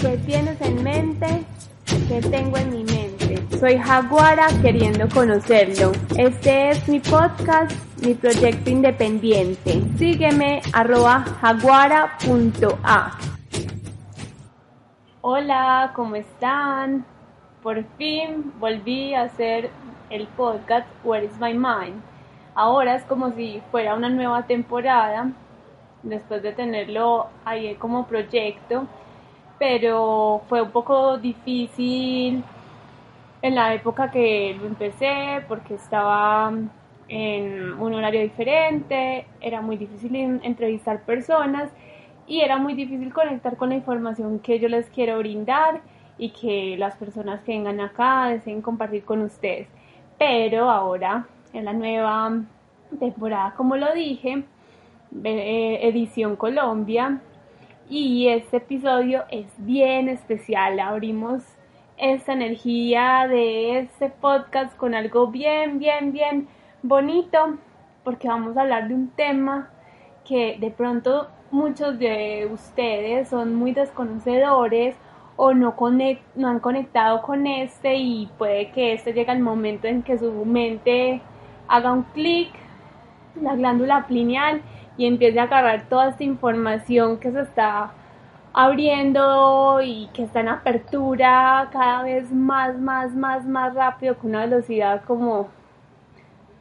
¿Qué tienes en mente? ¿Qué tengo en mi mente? Soy Jaguara queriendo conocerlo. Este es mi podcast, mi proyecto independiente. Sígueme arroba jaguara.a. Hola, ¿cómo están? Por fin volví a hacer el podcast Where is My Mind. Ahora es como si fuera una nueva temporada, después de tenerlo ahí como proyecto pero fue un poco difícil en la época que lo empecé porque estaba en un horario diferente, era muy difícil entrevistar personas y era muy difícil conectar con la información que yo les quiero brindar y que las personas que vengan acá deseen compartir con ustedes. Pero ahora, en la nueva temporada, como lo dije, eh, edición Colombia, y este episodio es bien especial. Abrimos esta energía de este podcast con algo bien, bien, bien bonito porque vamos a hablar de un tema que de pronto muchos de ustedes son muy desconocedores o no, han conectado con este y puede que este llegue el momento en que su mente haga un clic, la glándula pineal y empiece a agarrar toda esta información que se está abriendo y que está en apertura cada vez más, más, más, más rápido con una velocidad como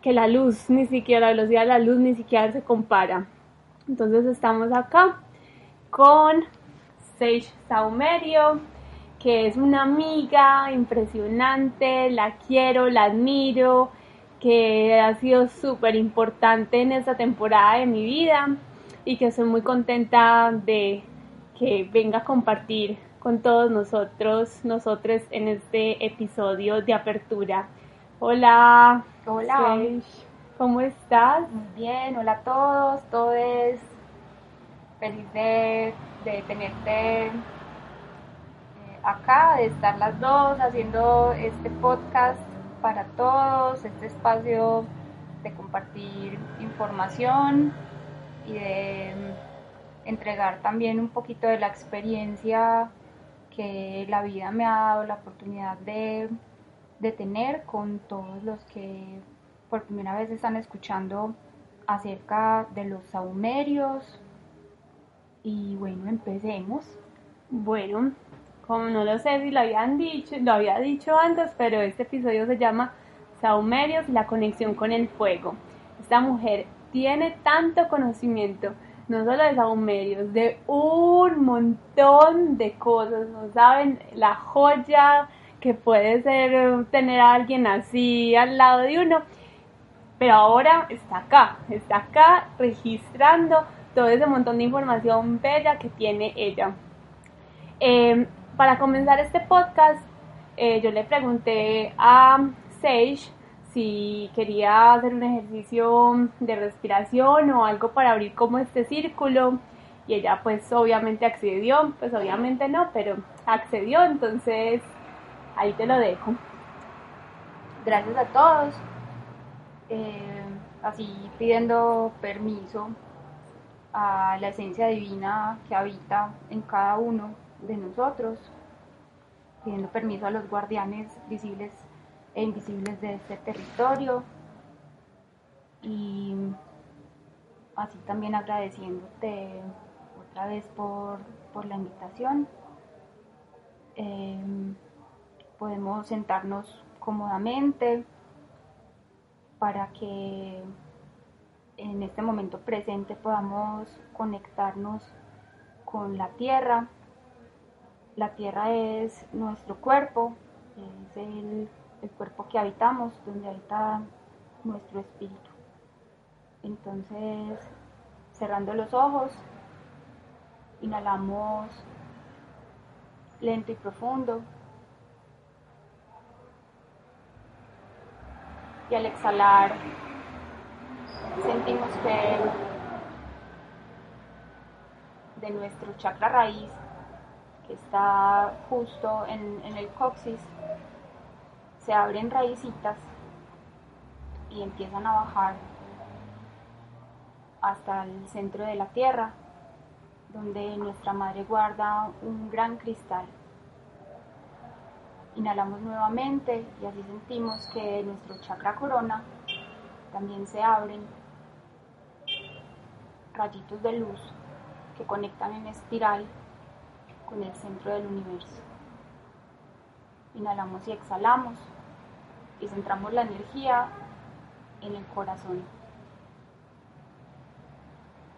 que la luz, ni siquiera la velocidad de la luz ni siquiera se compara. Entonces estamos acá con Sage Saumerio, que es una amiga impresionante, la quiero, la admiro, que ha sido súper importante en esta temporada de mi vida y que estoy muy contenta de que venga a compartir con todos nosotros, nosotros en este episodio de apertura. Hola. Hola. ¿Cómo estás? Muy bien, hola a todos, todos. Feliz de, de tenerte eh, acá, de estar las dos haciendo este podcast para todos, este espacio de compartir información y de entregar también un poquito de la experiencia que la vida me ha dado la oportunidad de, tener con todos los que por primera vez están escuchando acerca de los saumerios. Y bueno, empecemos. Bueno, como no lo sé si lo habían dicho, lo había dicho antes, pero este episodio se llama Saumerios la conexión con el fuego. Esta mujer tiene tanto conocimiento no solo de saumerios, de un montón de cosas, ¿no saben? La joya que puede ser tener a alguien así al lado de uno, pero ahora está acá, está acá registrando todo ese montón de información bella que tiene ella. Em, para comenzar este podcast, eh, yo le pregunté a Sage si quería hacer un ejercicio de respiración o algo para abrir como este círculo y ella pues obviamente accedió, pues obviamente no, pero accedió, entonces ahí te lo dejo. Gracias a todos, eh, así pidiendo permiso a la esencia divina que habita en cada uno de nosotros, pidiendo permiso a los guardianes visibles e invisibles de este territorio. Y así también agradeciéndote otra vez por, la invitación. Em, podemos sentarnos cómodamente para que en este momento presente podamos conectarnos con la tierra. La tierra es nuestro cuerpo, es el cuerpo que habitamos, donde habita nuestro espíritu. Entonces, cerrando los ojos, inhalamos lento y profundo. Y al exhalar, sentimos que de nuestro chakra raíz, está justo en, el coxis, se abren raícitas y empiezan a bajar hasta el centro de la tierra donde nuestra madre guarda un gran cristal. Inhalamos nuevamente y así sentimos que nuestro chakra corona también se abren rayitos de luz que conectan en espiral con el centro del universo. Inhalamos y exhalamos y centramos la energía en el corazón.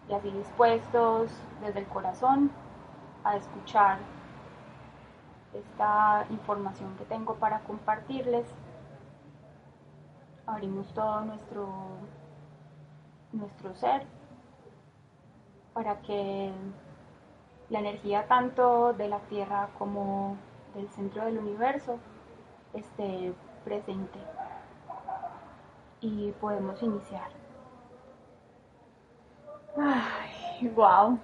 Y así dispuestos desde el corazón a escuchar esta información que tengo para compartirles, abrimos todo nuestro, nuestro ser para que la energía tanto de la Tierra como del centro del universo esté presente y podemos iniciar. Ay, wow,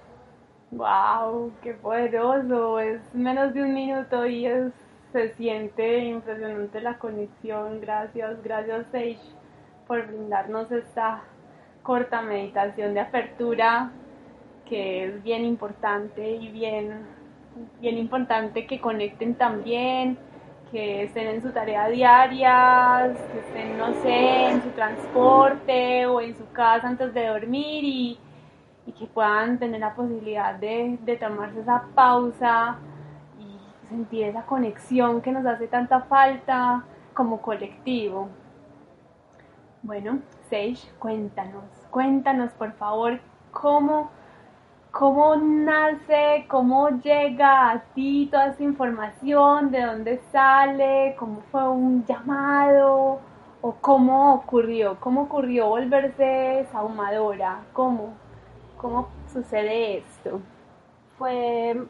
wow, qué poderoso. Es menos de un minuto y es, se siente impresionante la conexión. Gracias, gracias Sage por brindarnos esta corta meditación de apertura que es bien importante y bien, bien importante que conecten también que estén en su tarea diaria, que estén, no sé, en su transporte o en su casa antes de dormir y, que puedan tener la posibilidad de, de, tomarse esa pausa y sentir esa conexión que nos hace tanta falta como colectivo. Bueno, Sage, cuéntanos, cuéntanos por favor cómo ¿Cómo nace, cómo llega a ti toda esa información? ¿De dónde sale? ¿Cómo fue un llamado? ¿O cómo ocurrió? ¿Cómo ocurrió volverse saumadora? ¿Cómo? ¿Cómo sucede esto? Fue,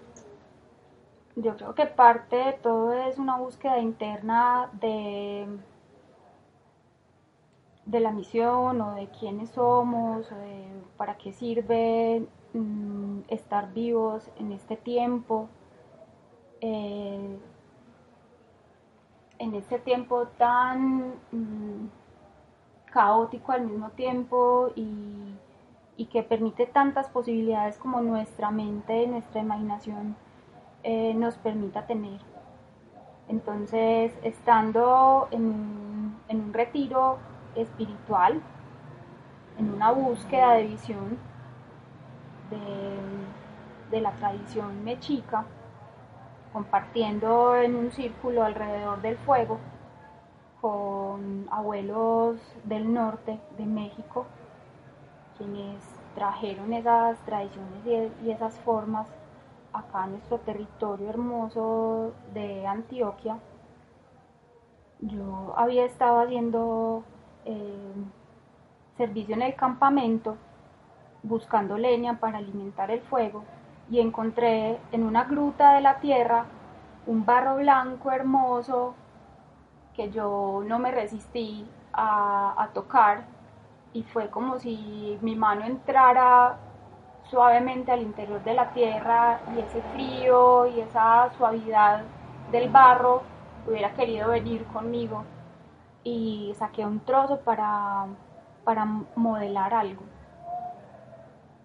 yo creo que parte de todo es una búsqueda interna de, de la misión o de quiénes somos, o de para qué sirve Mm, estar vivos en este tiempo, eh, en este tiempo tan mm, caótico al mismo tiempo y, que permite tantas posibilidades como nuestra mente, nuestra imaginación eh, nos permita tener. Entonces, estando en, en un retiro espiritual, en una búsqueda de visión, de, la tradición mexica, compartiendo en un círculo alrededor del fuego con abuelos del norte de México, quienes trajeron esas tradiciones y esas formas acá a nuestro territorio hermoso de Antioquia. Yo había estado haciendo eh, servicio en el campamento buscando leña para alimentar el fuego y encontré en una gruta de la tierra un barro blanco hermoso que yo no me resistí a, tocar y fue como si mi mano entrara suavemente al interior de la tierra y ese frío y esa suavidad del barro hubiera querido venir conmigo y saqué un trozo para, para modelar algo.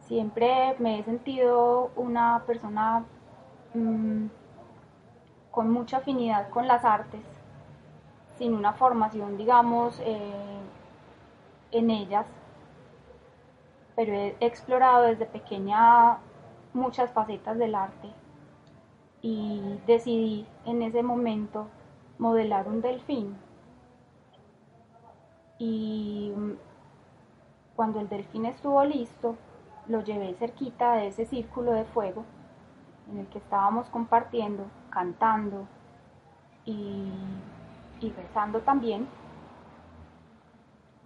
Siempre me he sentido una persona mm, con mucha afinidad con las artes, sin una formación, digamos, eh, en ellas, pero he explorado desde pequeña muchas facetas del arte y decidí en ese momento modelar un delfín. Y mm, cuando el delfín estuvo listo, lo llevé cerquita de ese círculo de fuego en el que estábamos compartiendo, cantando y, rezando también.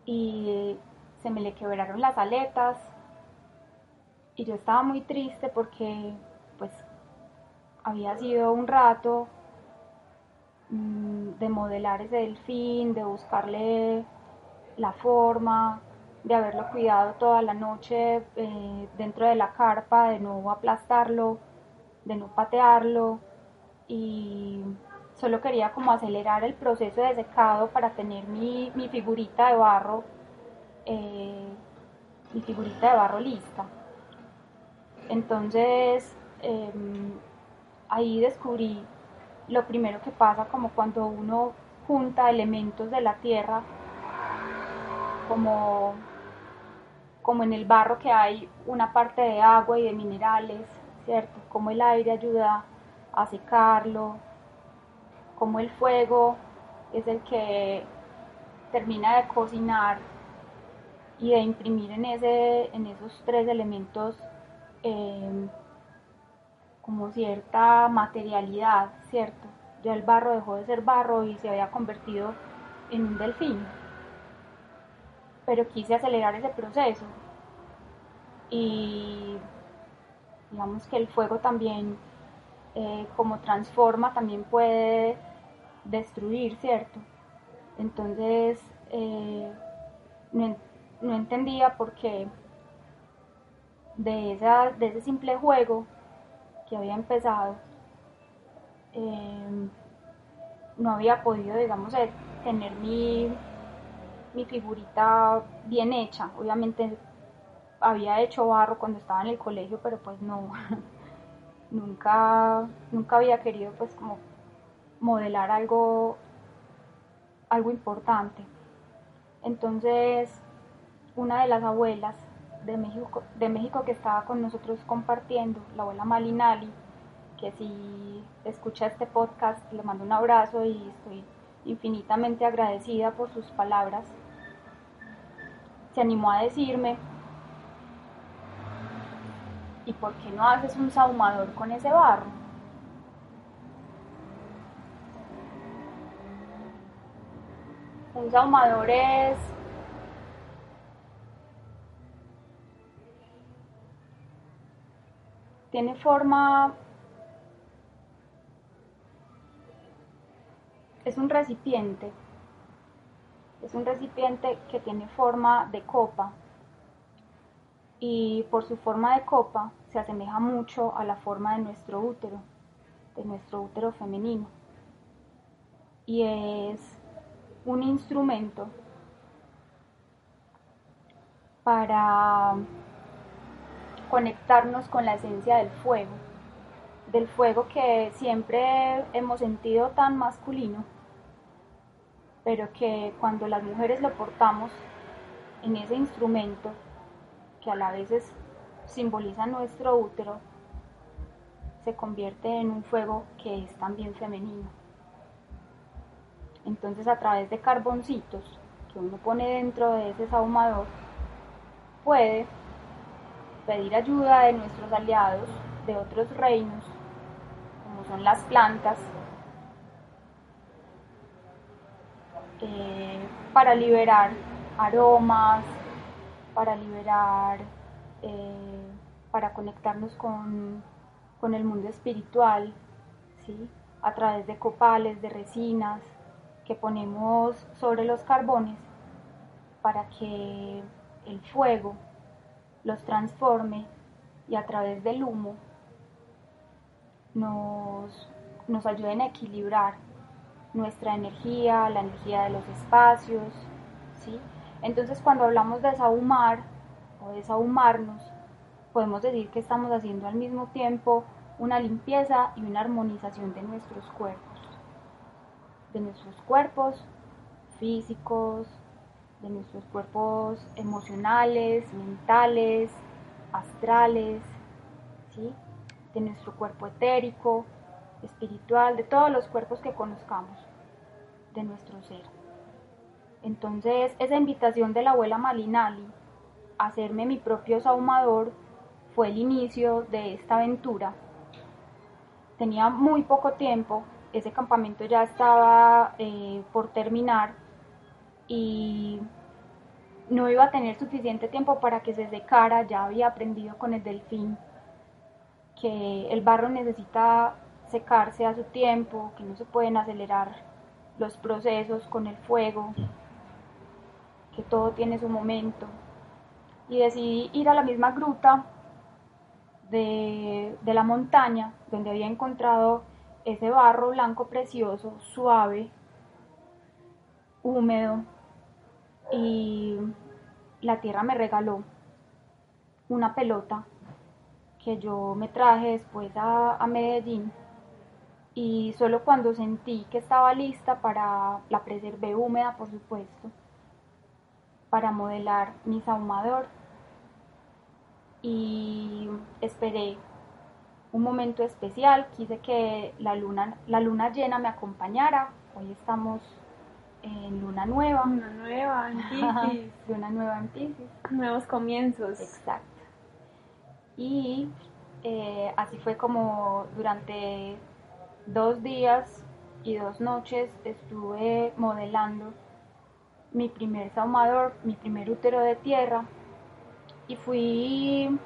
Y se me le quebraron las aletas y yo estaba muy triste porque pues había sido un rato mm, de modelar ese delfín, de buscarle la forma, de haberlo cuidado toda la noche eh, dentro de la carpa, de no aplastarlo, de no patearlo y solo quería como acelerar el proceso de secado para tener mi, figurita de barro, eh, mi figurita de barro lista. Entonces, em, ahí descubrí lo primero que pasa como cuando uno junta elementos de la tierra, como, como en el barro que hay una parte de agua y de minerales, ¿cierto? Como el aire ayuda a secarlo, como el fuego es el que termina de cocinar y de imprimir en, ese, en esos tres elementos em, como cierta materialidad, ¿cierto? Ya el barro dejó de ser barro y se había convertido en un delfín. Pero quise acelerar ese proceso y digamos que el fuego también, eh, como transforma, también puede destruir, ¿cierto? Entonces, eh, no, no entendía por qué de, esa, de ese simple juego que había empezado, em, no había podido, digamos, eh, tener mi, mi figurita bien hecha. Obviamente había hecho barro cuando estaba en el colegio, pero pues no, nunca, nunca había querido pues como modelar algo, algo importante. Entonces una de las abuelas de México, de México que estaba con nosotros compartiendo, la abuela Malinali, que si escucha este podcast le mando un abrazo y estoy infinitamente agradecida por sus palabras, se animó a decirme, ¿y por qué no haces un sahumador con ese barro? Un sahumador es tiene forma, es un recipiente, es un recipiente que tiene forma de copa y por su forma de copa se asemeja mucho a la forma de nuestro útero, de nuestro útero femenino. Y es un instrumento para conectarnos con la esencia del fuego, del fuego que siempre hemos sentido tan masculino, pero que cuando las mujeres lo portamos en ese instrumento, que a la vez simboliza nuestro útero, se convierte en un fuego que es también femenino. Entonces a través de carboncitos que uno pone dentro de ese sahumador, puede pedir ayuda de nuestros aliados de otros reinos, como son las plantas, eh, para liberar aromas, para liberar, eh, para conectarnos con, con, el mundo espiritual, ¿sí? a través de copales, de resinas que ponemos sobre los carbones para que el fuego los transforme y a través del humo nos, nos ayuden a equilibrar nuestra energía, la energía de los espacios, ¿sí? Entonces cuando hablamos de sahumar o desahumarnos, podemos decir que estamos haciendo al mismo tiempo una limpieza y una armonización de nuestros cuerpos, de nuestros cuerpos físicos, de nuestros cuerpos emocionales, mentales, astrales, ¿sí? de nuestro cuerpo etérico, espiritual, de todos los cuerpos que conozcamos, nuestro ser. Entonces, esa invitación de la abuela Malinali a hacerme mi propio saumador fue el inicio de esta aventura. Tenía muy poco tiempo, ese campamento ya estaba eh, por terminar y no iba a tener suficiente tiempo para que se secara, ya había aprendido con el delfín que el barro necesita secarse a su tiempo, que no se pueden acelerar los procesos con el fuego, que todo tiene su momento. Y decidí ir a la misma gruta de, de la montaña donde había encontrado ese barro blanco precioso, suave, húmedo, y la tierra me regaló una pelota que yo me traje después a, a Medellín y solo cuando sentí que estaba lista para, la preservé húmeda por supuesto, para modelar mi sahumador y esperé un momento especial, quise que la luna, la luna llena me acompañara, hoy estamos en luna nueva. Luna nueva en Pisces. luna nueva en Pisces. Nuevos comienzos. Exacto. Y eh, así fue como durante dos días y dos noches estuve modelando mi primer saumador, mi primer útero de tierra y fui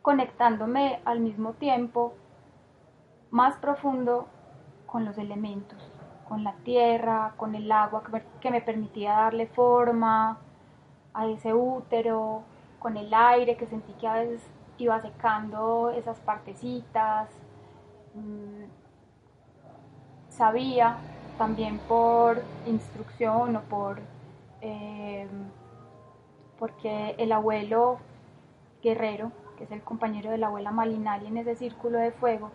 conectándome al mismo tiempo más profundo con los elementos, con la tierra, con el agua que me permitía darle forma a ese útero, con el aire que sentí que a veces iba secando esas partecitas. Mm, sabía también por instrucción o por eh, porque el abuelo guerrero que es el compañero de la abuela Malinari en ese círculo de fuego,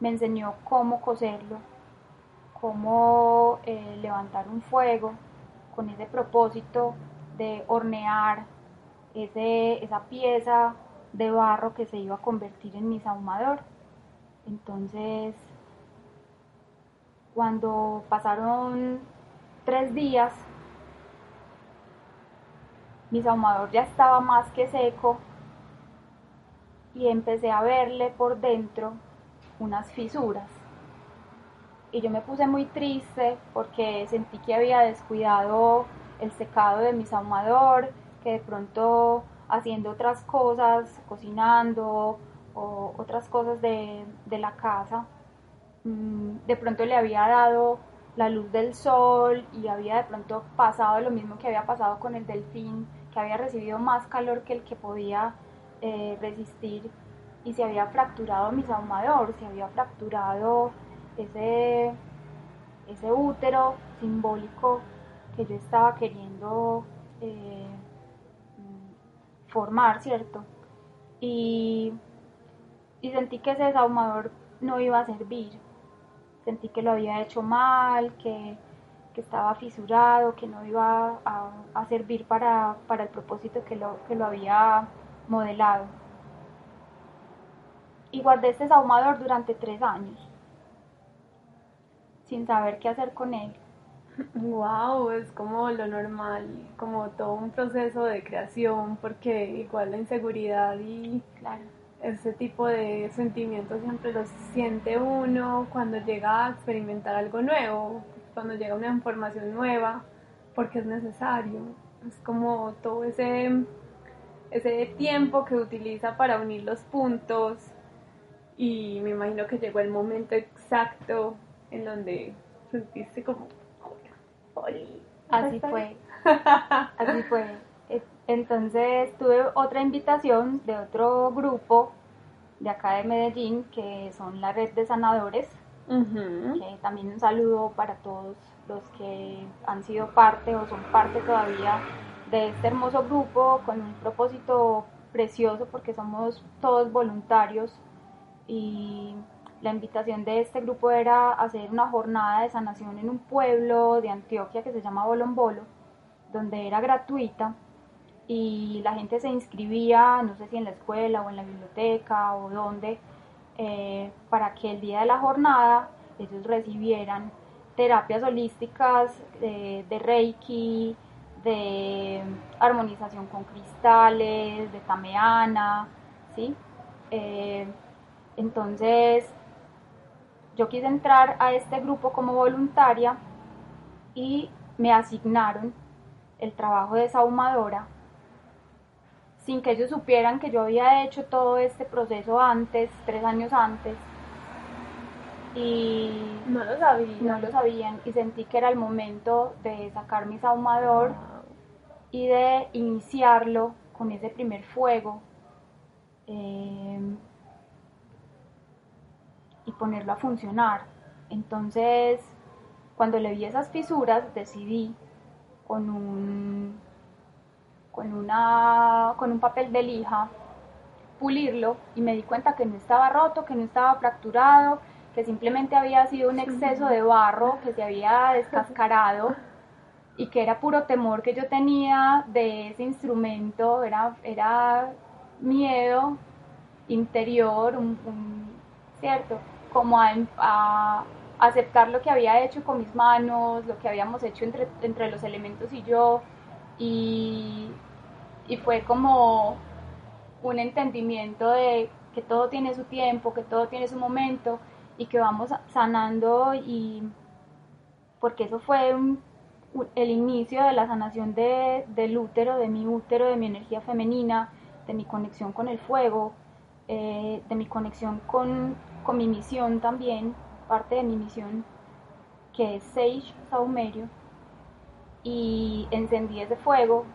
me enseñó cómo coserlo, cómo eh, levantar un fuego con ese propósito de hornear ese, esa pieza de barro que se iba a convertir en mi sahumador. Entonces, cuando pasaron tres días, mi sahumador ya estaba más que seco y empecé a verle por dentro unas fisuras. Y yo me puse muy triste porque sentí que había descuidado el secado de mi saumador, que de pronto haciendo otras cosas, cocinando o otras cosas de, la casa, mm, de pronto le había dado la luz del sol y había de pronto pasado lo mismo que había pasado con el delfín, que había recibido más calor que el que podía eh, resistir y se había fracturado mi saumador, se había fracturado ese, ese útero simbólico que yo estaba queriendo eh, formar, ¿cierto? Y, y sentí que ese saumador no iba a servir, sentí que lo había hecho mal, que, estaba fisurado, que no iba a, servir para, para, el propósito que lo, que lo había modelado. Y guardé este sahumador durante tres años, sin saber qué hacer con él. Wow, es como lo normal, como todo un proceso de creación, porque igual la inseguridad y ese tipo de sentimientos siempre los siente uno cuando llega a experimentar algo nuevo, cuando llega una información nueva, porque es necesario. Es como todo ese ese tiempo que utiliza para unir los puntos y me imagino que llegó el momento exacto en donde sentiste como así fue. Así fue entonces tuve otra invitación de otro grupo de acá de Medellín que son la red de sanadores que también un saludo para todos los que han sido parte o son parte todavía de este hermoso grupo con un propósito precioso porque somos todos voluntarios. Y la invitación de este grupo era hacer una jornada de sanación en un pueblo de Antioquia que se llama Bolombolo, donde era gratuita y la gente se inscribía, no sé si en la escuela o en la biblioteca o donde, eh, para que el día de la jornada ellos recibieran terapias holísticas eh, de Reiki, de armonización con cristales, de tameana, ¿sí? Eh, entonces, yo quise entrar a este grupo como voluntaria y me asignaron el trabajo de saumadora sin que ellos supieran que yo había hecho todo este proceso antes, tres años antes. Y no lo sabían. No lo sabían y sentí que era el momento de sacar mi saumador y de iniciarlo con ese primer fuego eh, y ponerlo a funcionar. Entonces, cuando le vi esas fisuras, decidí con un, con una, con un papel de lija pulirlo y me di cuenta que no estaba roto, que no estaba fracturado, que simplemente había sido un exceso de barro que se había descascarado y que era puro temor que yo tenía de ese instrumento, era, era miedo interior, ¿cierto? Como a, aceptar lo que había hecho con mis manos, lo que habíamos hecho entre, entre los elementos y yo, y, y fue como un entendimiento de que todo tiene su tiempo, que todo tiene su momento y que vamos sanando y porque eso fue el inicio de la sanación de, del útero, de mi útero, de mi energía femenina, de mi conexión con el fuego, eh, de mi conexión con, con, mi misión también, parte de mi misión, que es Sage Saumerio, y encendí ese fuego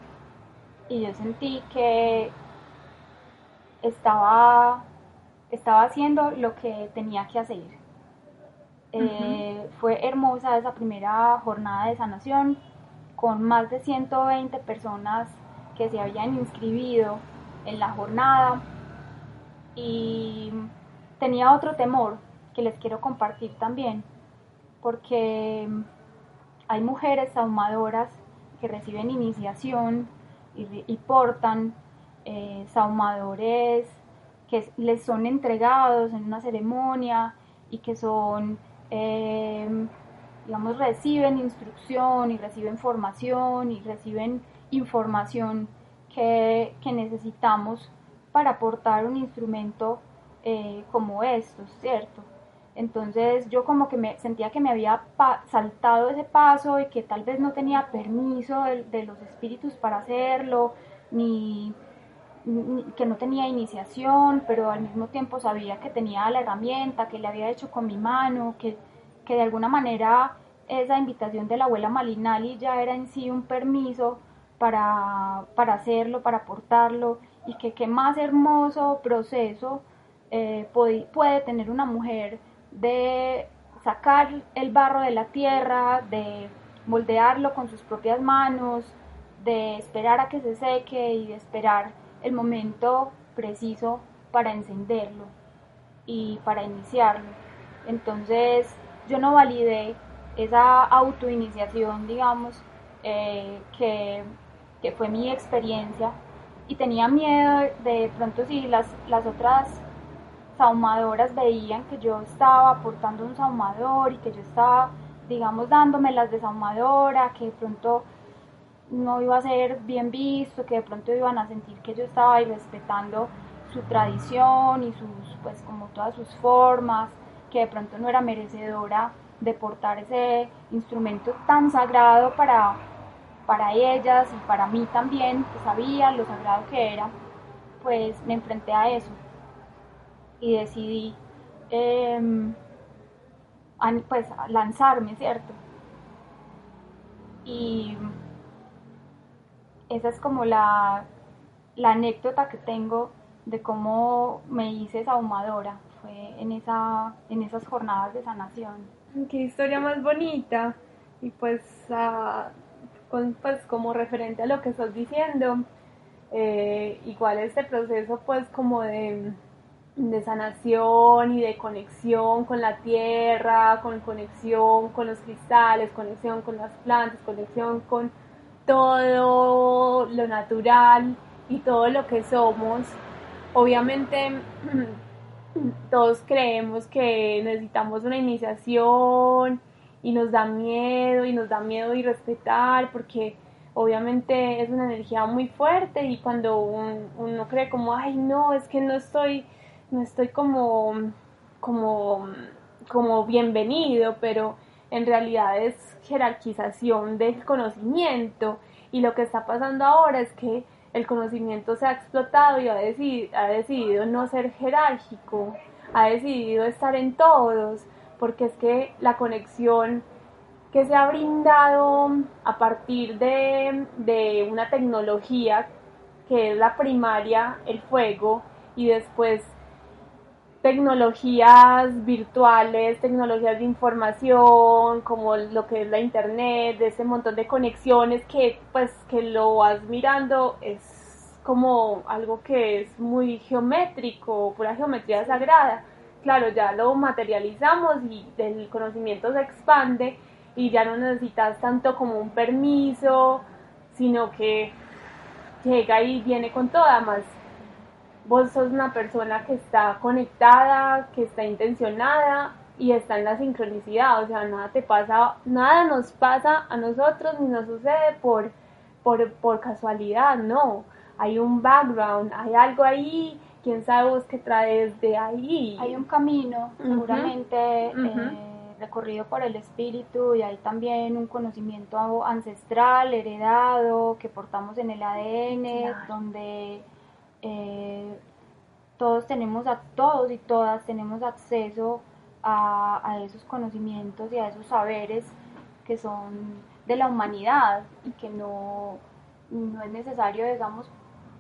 y yo sentí que estaba, estaba haciendo lo que tenía que hacer. Eh, fue hermosa esa primera jornada de sanación con más de 120 personas que se habían inscribido en la jornada y tenía otro temor que les quiero compartir también porque hay mujeres ahumadoras que reciben iniciación y, portan eh, saumadores que les son entregados en una ceremonia y que son, eh, digamos, reciben instrucción y reciben formación y reciben información que, necesitamos para aportar un instrumento eh, como estos, ¿cierto? Entonces yo como que me sentía que me había saltado ese paso y que tal vez no tenía permiso de, los espíritus para hacerlo, ni, que no tenía iniciación, pero al mismo tiempo sabía que tenía la herramienta, que le había hecho con mi mano, que, que de alguna manera esa invitación de la abuela Malinali ya era en sí un permiso para, para hacerlo, para aportarlo, y que qué más hermoso proceso eh, puede, puede tener una mujer de sacar el barro de la tierra, de moldearlo con sus propias manos, de esperar a que se seque y de esperar el momento preciso para encenderlo y para iniciarlo. Entonces yo no validé esa autoiniciación, digamos, eh, que, que, fue mi experiencia y tenía miedo de pronto si las, las otras saumadoras veían que yo estaba aportando un saumador y que yo estaba, digamos, dándome las de saumadora, que de pronto no iba a ser bien visto, que de pronto iban a sentir que yo estaba ahí respetando su tradición y sus, pues como todas sus formas, que de pronto no era merecedora de portar ese instrumento tan sagrado para, para ellas y para mí también, que sabía lo sagrado que era, pues me enfrenté a eso y decidí em, pues lanzarme, ¿cierto? Y esa es como la, anécdota que tengo de cómo me hice saumadora, fue en, esa, en esas jornadas de sanación. Qué historia más bonita y pues, ah, con, pues como referente a lo que estás diciendo, eh, igual este proceso pues como de de sanación y de conexión con la tierra, con conexión con los cristales, conexión con las plantas, conexión con todo lo natural y todo lo que somos. Obviamente todos creemos que necesitamos una iniciación y nos da miedo y nos da miedo y respetar porque obviamente es una energía muy fuerte y cuando uno cree como, ay no, es que no estoy no estoy como, como, como bienvenido, pero en realidad es jerarquización del conocimiento. Y lo que está pasando ahora es que el conocimiento se ha explotado y ha decidido, ha decidido no ser jerárquico, ha decidido estar en todos, porque es que la conexión que se ha brindado a partir de, de una tecnología que es la primaria, el fuego, y después tecnologías virtuales, tecnologías de información, como lo que es la internet, de ese montón de conexiones que pues que lo vas mirando es como algo que es muy geométrico, pura geometría sagrada. Claro, ya lo materializamos y el conocimiento se expande y ya no necesitas tanto como un permiso, sino que llega y viene con toda más. Vos sos una persona que está conectada, que está intencionada y está en la sincronicidad, o sea, nada te pasa, nada nos pasa a nosotros ni nos sucede por, por, por casualidad, no. Hay un background, hay algo ahí, quién sabe vos qué traes de ahí. Hay un camino, seguramente. Eh, recorrido por el espíritu y hay también un conocimiento ancestral, heredado, que portamos en el ADN, donde eh, todos tenemos, a, todos y todas tenemos acceso a, esos conocimientos y a esos saberes que son de la humanidad y que no, no es necesario, digamos,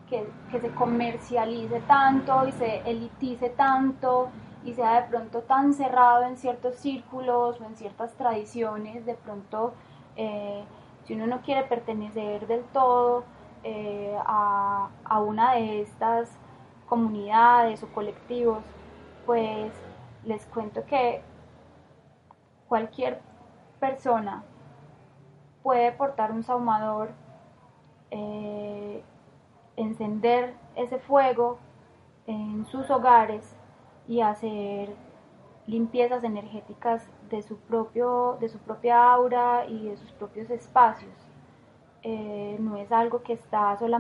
que, que se comercialice tanto y se elitice tanto y sea de pronto tan cerrado en ciertos círculos o en ciertas tradiciones, de pronto eh, si uno no quiere pertenecer del todo eh, a, una de estas comunidades o colectivos, pues les cuento que cualquier persona puede portar un saumador, eh, encender ese fuego en sus hogares y hacer limpiezas energéticas de su, propio, de su propia aura y de sus propios espacios. Eh, no es algo que está solamente